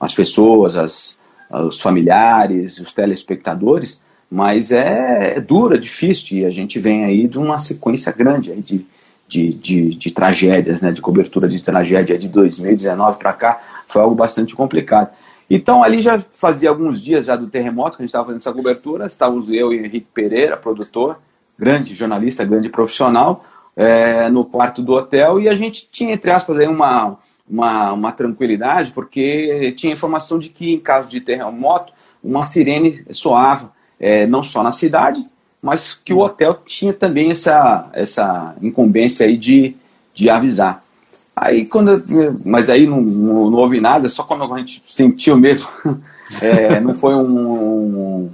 as pessoas, as, os familiares, os telespectadores, mas é, é duro, é difícil, e a gente vem aí de uma sequência grande aí de, de, de, de tragédias, né, de cobertura de tragédia de 2019 para cá, foi algo bastante complicado. Então ali já fazia alguns dias já do terremoto que a gente estava fazendo essa cobertura, estávamos eu e Henrique Pereira, produtor, grande jornalista, grande profissional, é, no quarto do hotel e a gente tinha, entre aspas, aí uma, uma, uma tranquilidade, porque tinha informação de que em caso de terremoto, uma sirene soava, é, não só na cidade, mas que o hotel tinha também essa, essa incumbência aí de, de avisar. Aí quando, mas aí não, não, não houve nada, só quando a gente sentiu mesmo, é, não foi um, um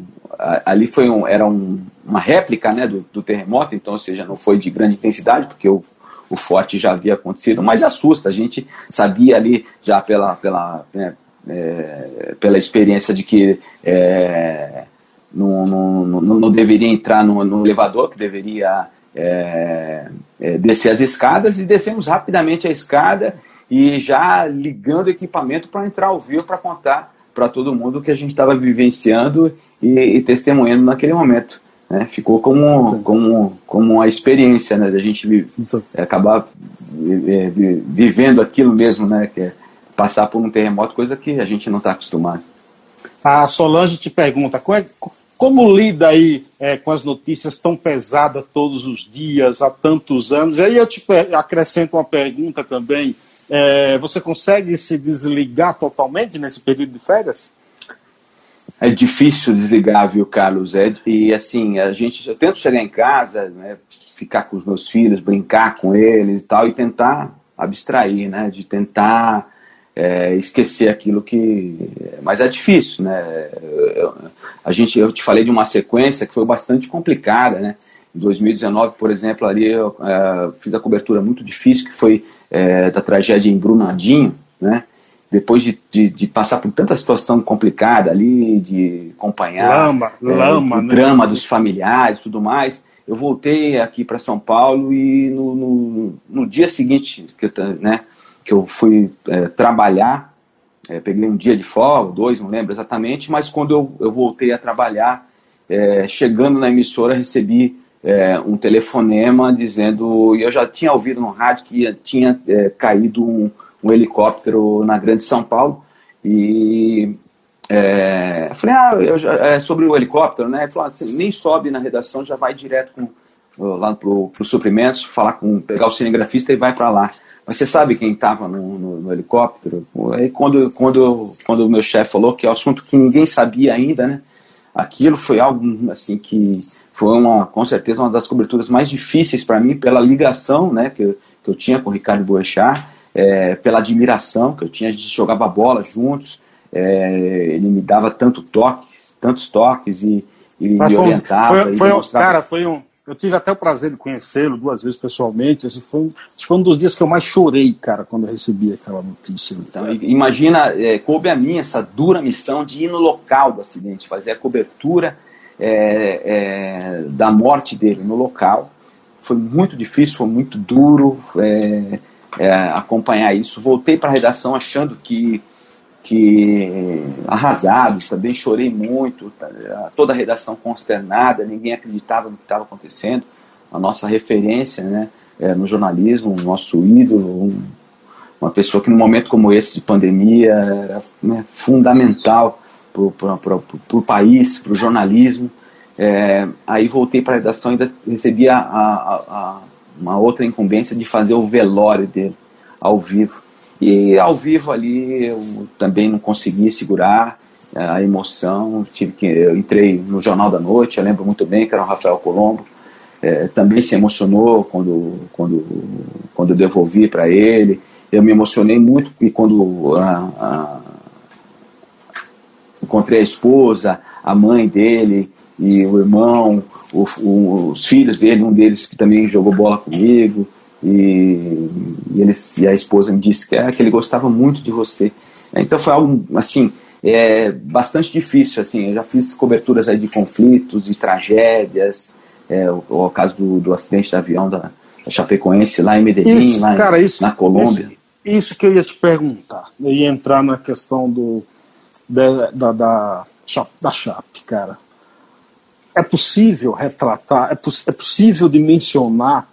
ali foi um, era um, uma réplica né, do, do, terremoto, então, ou seja, não foi de grande intensidade, porque o, o forte já havia acontecido, mas assusta, a gente sabia ali já pela, pela, né, é, pela experiência de que é, não, não, não, não, deveria entrar no, no elevador, que deveria é, é descer as escadas, e descemos rapidamente a escada e já ligando o equipamento para entrar ao vivo para contar para todo mundo o que a gente estava vivenciando e, e testemunhando naquele momento. Né? Ficou como, como, como uma experiência né? da gente vi, acabar é, vivendo aquilo mesmo, né? que é passar por um terremoto, coisa que a gente não está acostumado. A Solange te pergunta, como, é, como lida aí é, com as notícias tão pesadas todos os dias, há tantos anos? E aí eu te acrescento uma pergunta também, é, você consegue se desligar totalmente nesse período de férias? é difícil desligar, viu, Carlos? É, e assim, a gente, eu tento chegar em casa, né, ficar com os meus filhos, brincar com eles e tal, e tentar abstrair, né, de tentar é, esquecer aquilo que. Mas é difícil, né? Eu, a gente, eu te falei de uma sequência que foi bastante complicada, né? Em 2019, por exemplo, ali eu é, fiz a cobertura muito difícil, que foi é, da tragédia em Brumadinho, né? depois de, de, de, passar por tanta situação complicada ali, de acompanhar lama, é, lama, o né? drama dos familiares tudo mais, eu voltei aqui para São Paulo e no, no, no, dia seguinte que eu, né, que eu fui é, trabalhar, é, peguei um dia de folga, dois, não lembro exatamente, mas quando eu, eu voltei a trabalhar, é, chegando na emissora, recebi é, um telefonema dizendo, e eu já tinha ouvido no rádio que tinha é, caído um um helicóptero na Grande São Paulo e é, falei, ah, eu já, é sobre o helicóptero, né? Ele falou, assim, nem sobe na redação, já vai direto com, lá pro, pro suprimentos, falar com, pegar o cinegrafista e vai para lá. Mas você sabe quem estava no, no, no, helicóptero? Aí quando, quando, quando o meu chefe falou que é um assunto que ninguém sabia ainda, né? Aquilo foi algo assim que foi uma, com certeza uma das coberturas mais difíceis para mim pela ligação, né? Que eu, que eu tinha com o Ricardo Boechat é, pela admiração que eu tinha, a gente jogava bola juntos, é, ele me dava tanto toques, tantos toques e, e me orientava. Foi, foi um, Cara, foi um. Eu tive até o prazer de conhecê-lo duas vezes pessoalmente. Assim, foi, um, foi um dos dias que eu mais chorei, cara, quando eu recebi aquela notícia. Então, imagina, é, coube a mim essa dura missão de ir no local do acidente, fazer a cobertura é, é, da morte dele no local foi muito difícil, foi muito duro é, é, acompanhar isso. Voltei para a redação achando que, que arrasado, também chorei muito, tá, toda a redação consternada, ninguém acreditava no que estava acontecendo. A nossa referência né, é, no jornalismo, o nosso ídolo, um, uma pessoa que num momento como esse de pandemia era né, fundamental para o país, para o jornalismo. É, aí voltei para a redação e ainda recebi a, a, a, uma outra incumbência de fazer o velório dele ao vivo. E ao vivo ali eu também não consegui segurar é, a emoção. Tive que, eu entrei no Jornal da Noite, eu lembro muito bem que era o Rafael Colombo. É, também se emocionou quando, quando, quando eu devolvi para ele. Eu me emocionei muito e quando a, a, encontrei a esposa, a mãe dele, e o irmão, o, o, os filhos dele, um deles que também jogou bola comigo, e, e, eles, e a esposa me disse que, é, que ele gostava muito de você. Então foi algo, assim, é, bastante difícil, assim, eu já fiz coberturas aí de conflitos, de tragédias, é, o, o caso do, do acidente de avião da, da Chapecoense lá em Medellín, isso, lá cara, isso, na Colômbia. Isso, isso, que eu ia te perguntar, eu ia entrar na questão do, da, da, da, da Chape, cara é possível retratar, é, poss é possível dimensionar,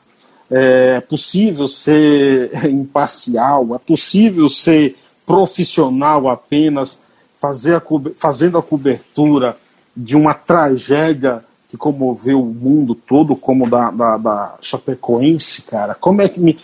é possível ser imparcial, é possível ser profissional apenas, fazer a fazendo a cobertura de uma tragédia que comoveu o mundo todo, como da, da, da Chapecoense, cara. Como é que me,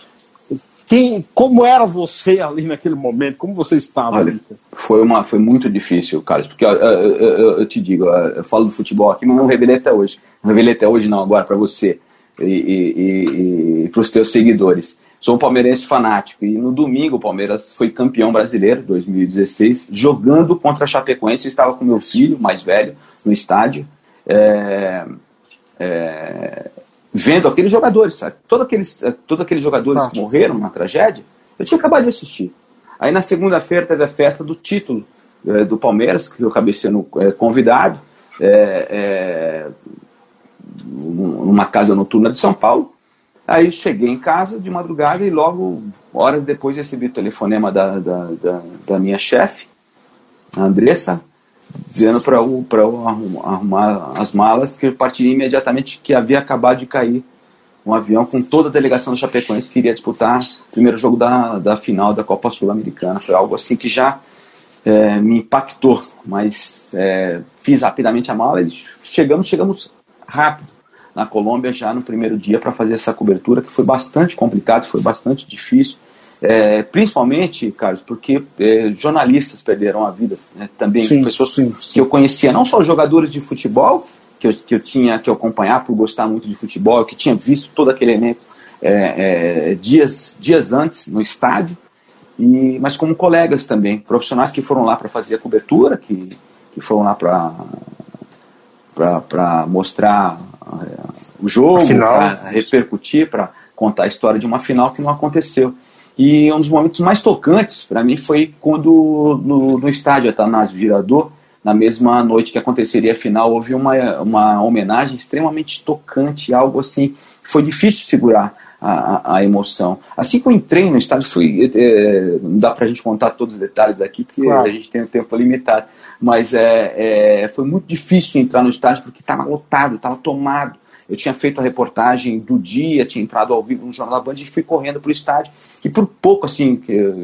quem, como era você ali naquele momento? Como você estava? Olha, foi, uma, foi muito difícil, Carlos, porque eu, eu, eu, eu te digo, eu falo do futebol aqui, mas não revelei até hoje. Não revelei até hoje, não, agora para você e, e, e, para os teus seguidores. Sou um palmeirense fanático e no domingo o Palmeiras foi campeão brasileiro, 2016, jogando contra a Chapecoense. Eu estava com meu filho mais velho no estádio. É, é, vendo aqueles jogadores, sabe? Todos aqueles, eh, todos aqueles jogadores que morreram na tragédia, eu tinha acabado de assistir. Aí na segunda-feira teve a festa do título é, do Palmeiras, que eu acabei sendo é, convidado, é, numa casa noturna de São Paulo. Aí cheguei em casa de madrugada e logo, horas depois, recebi o telefonema da, da, da, da minha chefe, a Andressa, dizendo para eu, eu arrumar as malas que eu partiria imediatamente que havia acabado de cair um avião com toda a delegação do Chapecoense que iria disputar o primeiro jogo da, da final da Copa Sul-Americana. Foi algo assim que já é, me impactou, mas é, fiz rapidamente a mala e chegamos, chegamos rápido na Colômbia já no primeiro dia para fazer essa cobertura que foi bastante complicado, foi bastante difícil. É, principalmente, Carlos, porque é, jornalistas perderam a vida, né? também sim, pessoas sim, sim. que eu conhecia, não só jogadores de futebol, que eu, que eu tinha que acompanhar por gostar muito de futebol, que tinha visto todo aquele elenco é, é, dias, dias antes no estádio, e, mas como colegas também, profissionais que foram lá para fazer a cobertura, que, que foram lá para mostrar é, o jogo, para repercutir, para contar a história de uma final que não aconteceu. E um dos momentos mais tocantes para mim foi quando no, no estádio Atanásio Girador, na mesma noite que aconteceria a final, houve uma, uma homenagem extremamente tocante, algo assim que foi difícil segurar a, a, emoção. Assim que eu entrei no estádio, foi, é, não dá para a gente contar todos os detalhes aqui, porque claro. a gente tem um tempo limitado, mas é, é, foi muito difícil entrar no estádio porque estava lotado, estava tomado. Eu tinha feito a reportagem do dia, tinha entrado ao vivo no Jornal da Band e fui correndo para o estádio. E por pouco, assim, que eu,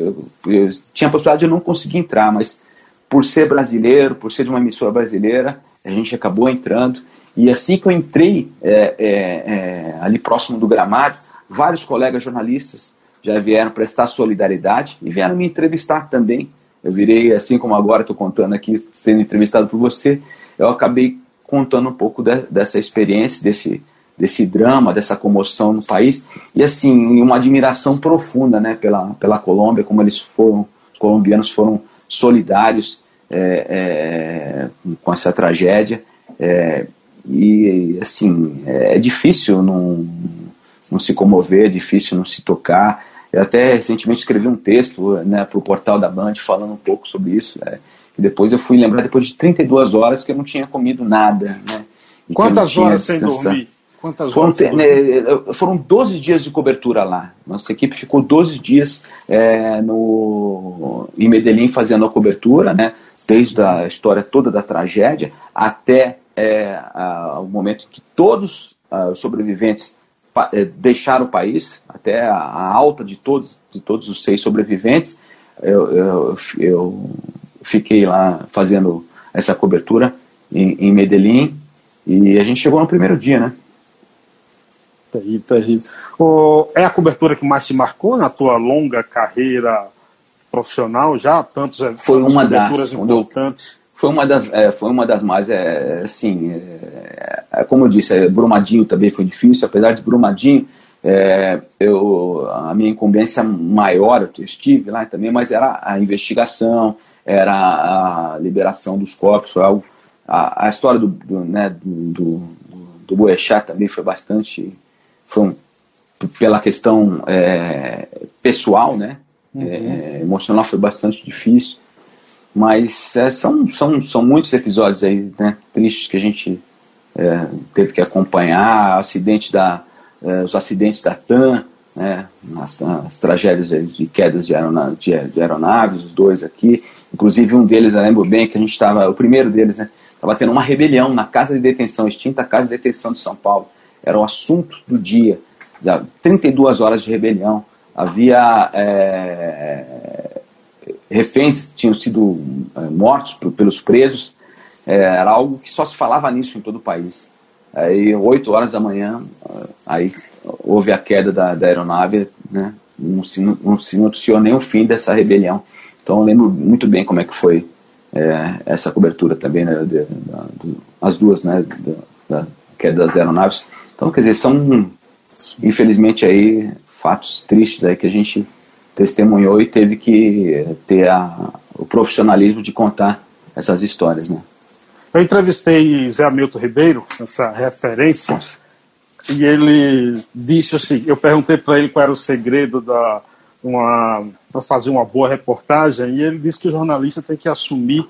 eu, eu, tinha a possibilidade de eu não conseguir entrar, mas por ser brasileiro, por ser de uma emissora brasileira, a gente acabou entrando. E assim que eu entrei é, é, é, ali próximo do gramado, vários colegas jornalistas já vieram prestar solidariedade e vieram me entrevistar também. Eu virei, assim como agora estou contando aqui, sendo entrevistado por você, eu acabei contando um pouco de, dessa experiência, desse, desse drama, dessa comoção no país, e assim, uma admiração profunda né, pela, pela Colômbia, como eles foram, os colombianos foram solidários é, é, com essa tragédia, é, e assim, é difícil não, não se comover, é difícil não se tocar, eu até recentemente escrevi um texto né, para o portal da Band falando um pouco sobre isso, né, e depois eu fui lembrar, depois de 32 horas, que eu não tinha comido nada. Né? Quantas horas sem dormir? Quantas foram, né, foram 12 dias de cobertura lá. Nossa equipe ficou 12 dias é, no, em Medellín fazendo a cobertura, né? desde a história toda da tragédia até é, a, o momento que todos uh, os sobreviventes é, deixaram o país, até a, alta de todos, de todos os seis sobreviventes. Eu, eu, eu fiquei lá fazendo essa cobertura em, em Medellín e a gente chegou no primeiro dia, né? Terrível, terrível. Oh, é a cobertura que mais te marcou na tua longa carreira profissional já? Tantos, foi uma das importantes. Foi uma das, é, foi uma das mais, é, assim, é como eu disse, é, Brumadinho também foi difícil, apesar de Brumadinho, é, eu, a minha incumbência maior, eu estive lá também, mas era a investigação, era a liberação dos corpos, foi algo, a, a história do, do, né, do, do, do Boechat também foi bastante, foi um, pela questão é, pessoal, né, uhum. é, emocional foi bastante difícil, mas é, são, são, são muitos episódios aí, né, tristes que a gente é, teve que acompanhar, acidente da, é, os acidentes da TAM, né, as, as tragédias de quedas de, de, de, aeronaves, os dois aqui, inclusive um deles, eu lembro bem que a gente estava, o primeiro deles, né, estava tendo uma rebelião na casa de detenção, extinta casa de detenção de São Paulo, era o assunto do dia, 32 horas de rebelião, havia é, reféns tinham sido é, mortos pelos presos, é, era algo que só se falava nisso em todo o país. Aí, 8 horas da manhã, aí houve a queda da, da aeronave, né? não, se, não se noticiou nem o fim dessa rebelião. Então eu lembro muito bem como é que foi é, essa cobertura também, né, de, as duas, né, da queda das aeronaves. Então, quer dizer, são, infelizmente, aí fatos tristes aí que a gente testemunhou e teve que ter a, o profissionalismo de contar essas histórias, né? Eu entrevistei Zé Hamilton Ribeiro, essa referência, e ele disse assim, eu perguntei para ele qual era o segredo da para fazer uma boa reportagem, e ele disse que o jornalista tem que assumir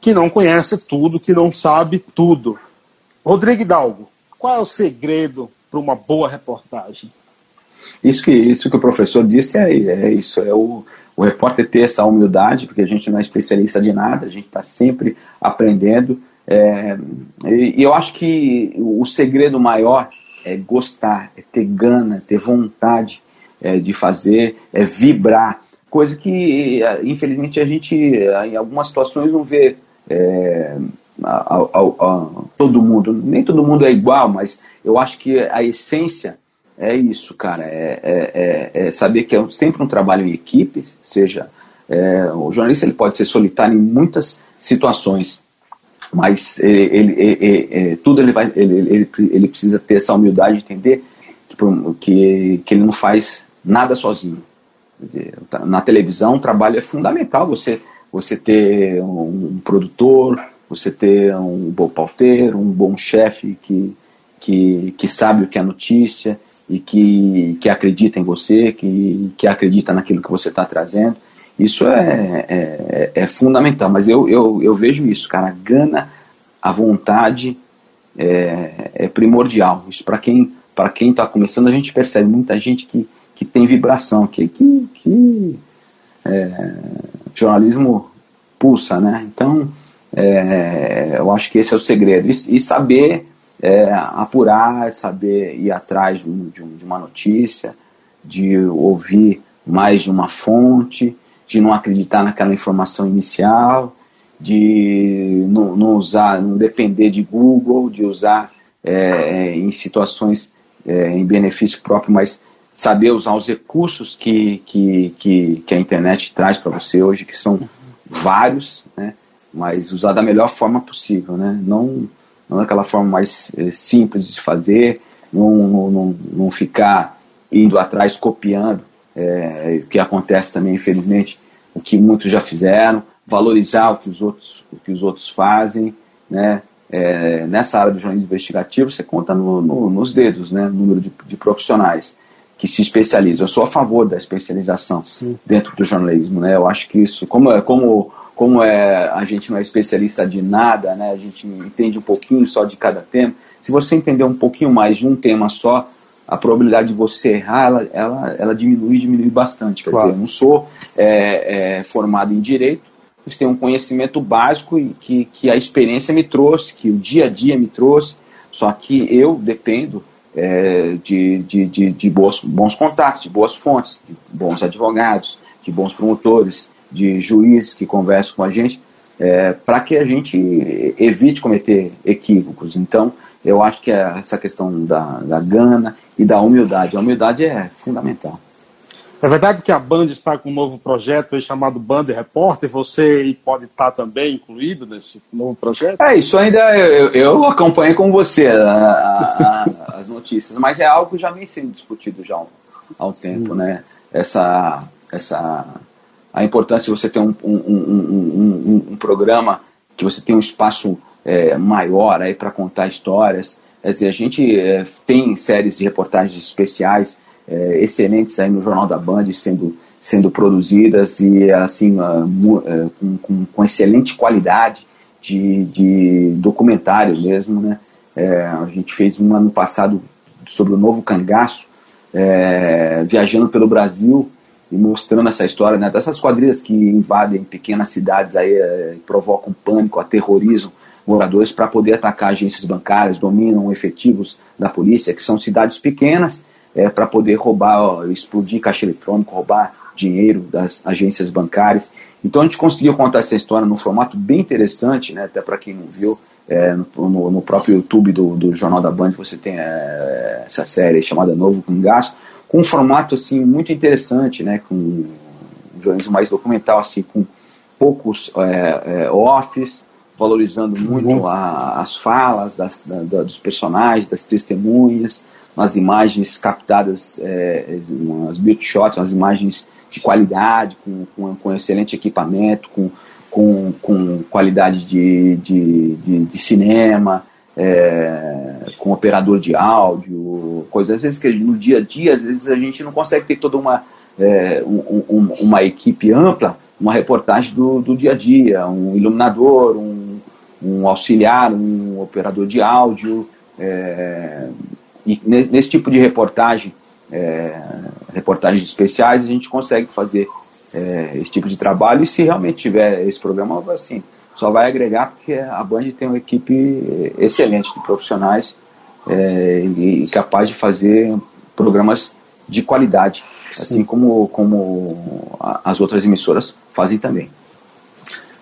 que não conhece tudo, que não sabe tudo. Rodrigo Hidalgo, qual é o segredo para uma boa reportagem? Isso que, isso que o professor disse é, é isso, é o, o repórter ter essa humildade, porque a gente não é especialista de nada, a gente está sempre aprendendo. É, e, e eu acho que o segredo maior é gostar, é ter gana, ter vontade é, de fazer, é vibrar, coisa que infelizmente a gente em algumas situações não vê é, a, a, a, todo mundo, nem todo mundo é igual, mas eu acho que a essência é isso, cara, é, é, é, é saber que é sempre um trabalho em equipe, seja é, o jornalista ele pode ser solitário em muitas situações, mas ele, ele, ele, tudo ele vai, ele, ele, ele precisa ter essa humildade de entender que, que, que ele não faz nada sozinho. Dizer, na televisão o trabalho é fundamental, você, você ter um, um produtor, você ter um bom pauteiro, um bom chefe que, que, que sabe o que é notícia e que, que acredita em você, que, que acredita naquilo que você está trazendo. Isso é, é, é, fundamental, mas eu, eu, eu vejo isso, cara, a gana, a vontade é, é primordial. Isso para quem para quem está começando, a gente percebe muita gente que, que tem vibração, que, que, que é, jornalismo pulsa, né? Então, é, eu acho que esse é o segredo. E, e saber é, apurar, saber ir atrás de, de, uma notícia, de ouvir mais de uma fonte, de não acreditar naquela informação inicial, de não, não usar, não depender de Google, de usar é, em situações é, em benefício próprio, mas saber usar os recursos que, que, que, que a internet traz para você hoje, que são vários, né? mas usar da melhor forma possível, né? não não é aquela forma mais é, simples de fazer, não, não, não ficar indo atrás copiando, é, que acontece também, infelizmente, o que muitos já fizeram, valorizar o que os outros, o que os outros fazem, né? É, nessa área do jornalismo investigativo, você conta no, no, nos dedos, né? O número de, de, profissionais que se especializam. Eu sou a favor da especialização Sim. dentro do jornalismo, né? Eu acho que isso, como, é, como como é, a gente não é especialista de nada, né, a gente entende um pouquinho só de cada tema, se você entender um pouquinho mais de um tema só, a probabilidade de você errar, ela, ela, ela diminui, diminui bastante. Quer claro. dizer, eu não sou é, é, formado em direito, mas tenho um conhecimento básico e que, que a experiência me trouxe, que o dia a dia me trouxe, só que eu dependo é, de, de, de, de bons, bons contatos, de boas fontes, de bons advogados, de bons promotores, de juízes que conversam com a gente, é, para que a gente evite cometer equívocos. Então, eu acho que é essa questão da, da gana e da humildade. A humildade é fundamental. É verdade que a Band está com um novo projeto chamado Band Repórter. Você pode estar também incluído nesse novo projeto? É, isso ainda eu, eu acompanho com você a, a, as notícias, mas é algo que já vem sendo discutido já há um tempo, hum. né? Essa, essa, a importância de você ter um, um, um, um programa que você tem um espaço é, maior aí para contar histórias. Quer dizer, a gente é, tem séries de reportagens especiais é, excelentes aí no Jornal da Band sendo, sendo produzidas e assim uh, com, com, com, excelente qualidade de, de documentário mesmo, né? É, a gente fez um ano passado sobre o novo cangaço, é, viajando pelo Brasil e mostrando essa história né, dessas quadrilhas que invadem pequenas cidades aí, é, provocam pânico, aterrorizam moradores para poder atacar agências bancárias, dominam efetivos da polícia, que são cidades pequenas é, para poder roubar, ó, explodir caixa eletrônico, roubar dinheiro das agências bancárias. Então a gente conseguiu contar essa história num formato bem interessante, né, até para quem não viu, é, no, no, próprio YouTube do, do, Jornal da Band você tem é, essa série chamada Novo com Gasto, com um formato assim muito interessante, né, com um jornalismo mais documental, assim, com poucos é, é offs, valorizando muito a, as falas das, da, dos personagens, das testemunhas, umas imagens captadas, é, umas beauty shots, umas imagens de qualidade, com, com, com excelente equipamento, com, com, com qualidade de, de, de, de cinema, é, com operador de áudio, coisas às vezes que no dia a dia, às vezes a gente não consegue ter toda uma, é, um, um, uma equipe ampla, uma reportagem do, do dia a dia, um iluminador, um, um auxiliar, um operador de áudio, é, e nesse tipo de reportagem, é, reportagens especiais, a gente consegue fazer é, esse tipo de trabalho. E se realmente tiver esse programa, assim, só vai agregar porque a Band tem uma equipe excelente de profissionais é, e, capaz de fazer programas de qualidade, Sim. assim como, como as outras emissoras fazem também.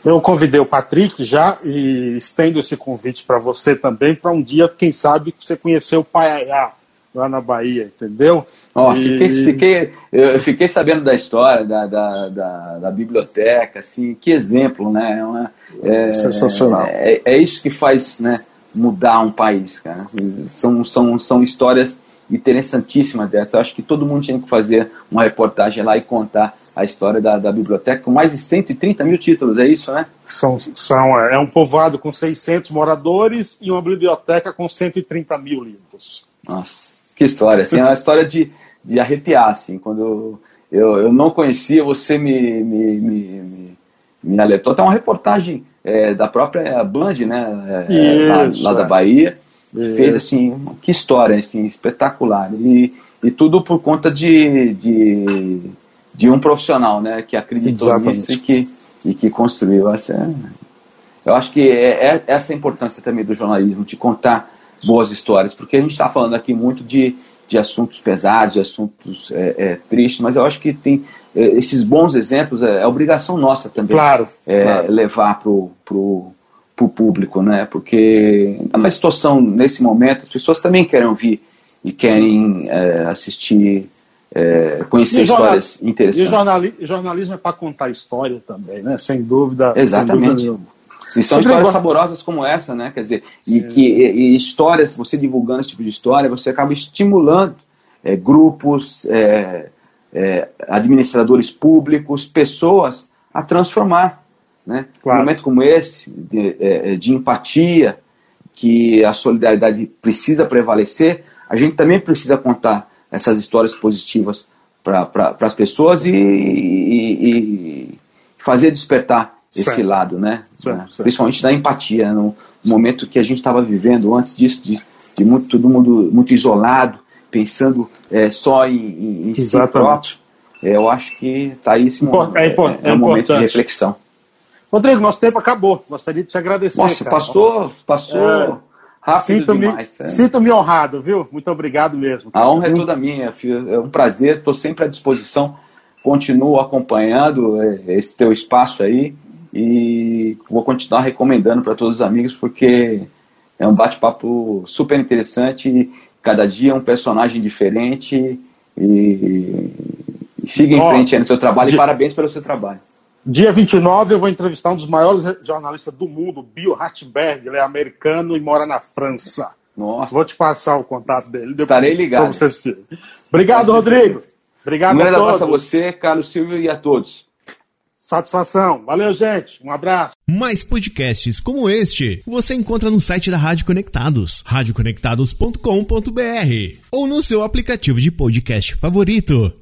Eu convidei o Patrick já e estendo esse convite para você também, para um dia, quem sabe, você conhecer o Paiaiá lá na Bahia, entendeu? Oh, e... fiquei, fiquei, eu fiquei sabendo da história da, da, da, da biblioteca, assim, que exemplo, né? É, uma, é Sensacional. É, é, isso que faz né, mudar um país, cara. São, são, são histórias interessantíssimas dessas. Eu acho que todo mundo tinha que fazer uma reportagem lá e contar a história da, da biblioteca, com mais de 130 mil títulos, é isso, né? São, são, é um povoado com 600 moradores e uma biblioteca com 130 mil livros. Nossa, que história, assim, é uma história de, de arrepiar, assim, quando eu, eu não conhecia, você me, me, me, me, me alertou, tem uma reportagem é, da própria Band, né, é, isso, lá, lá, da Bahia, isso. fez, assim, que história, assim, espetacular, e, e tudo por conta de, de de um profissional, né, que acreditou Exatamente. nisso e que, e que construiu essa. Eu acho que é, é essa a importância também do jornalismo, de contar boas histórias, porque a gente está falando aqui muito de, de assuntos pesados, de assuntos é, é, tristes, mas eu acho que tem é, esses bons exemplos, é, é obrigação nossa também claro, é, claro. levar para o pro, pro público, né? Porque na situação, nesse momento, as pessoas também querem ouvir e querem assistir é, conhecer histórias interessantes. E jornali jornalismo é para contar história também, né? Sem dúvida. Exatamente. Sem dúvida e são histórias igual. saborosas como essa, né? Quer dizer, e que e, e histórias, você divulgando esse tipo de história, você acaba estimulando é, grupos, é, é, administradores públicos, pessoas a transformar. Né? Claro. Um momento como esse, de, é, de empatia, que a solidariedade precisa prevalecer, a gente também precisa contar essas histórias positivas para pra, as pessoas e, e, e, fazer despertar certo. esse lado, né? Certo, certo. Principalmente da empatia, no momento que a gente estava vivendo antes disso, de, de muito, todo mundo muito isolado, pensando é, só em, em, si próprio. É, eu acho que está aí esse momento, é, é, é, um momento de reflexão. Rodrigo, nosso tempo acabou. Gostaria de te agradecer. Nossa, cara. passou, passou é, sinto-me, demais. É. Sinto-me honrado, viu? Muito obrigado mesmo. Cara. A honra é toda minha, filho. É um prazer, estou sempre à disposição. Continuo acompanhando é, esse teu espaço aí e vou continuar recomendando para todos os amigos porque é um bate-papo super interessante. Cada dia é um personagem diferente e, e siga em frente aí no seu trabalho e parabéns pelo seu trabalho. Dia 29 eu vou entrevistar um dos maiores jornalistas do mundo, Bill Hartberg. Ele é americano e mora na França. Nossa. Vou te passar o contato dele. Estarei ligado. Obrigado, Rodrigo. Obrigado um grande a abraço a você, Carlos Silvio, e a todos. Satisfação. Valeu, gente. Um abraço. Mais podcasts como este você encontra no site da Rádio Conectados, radioconectados.com.br ou no seu aplicativo de podcast favorito.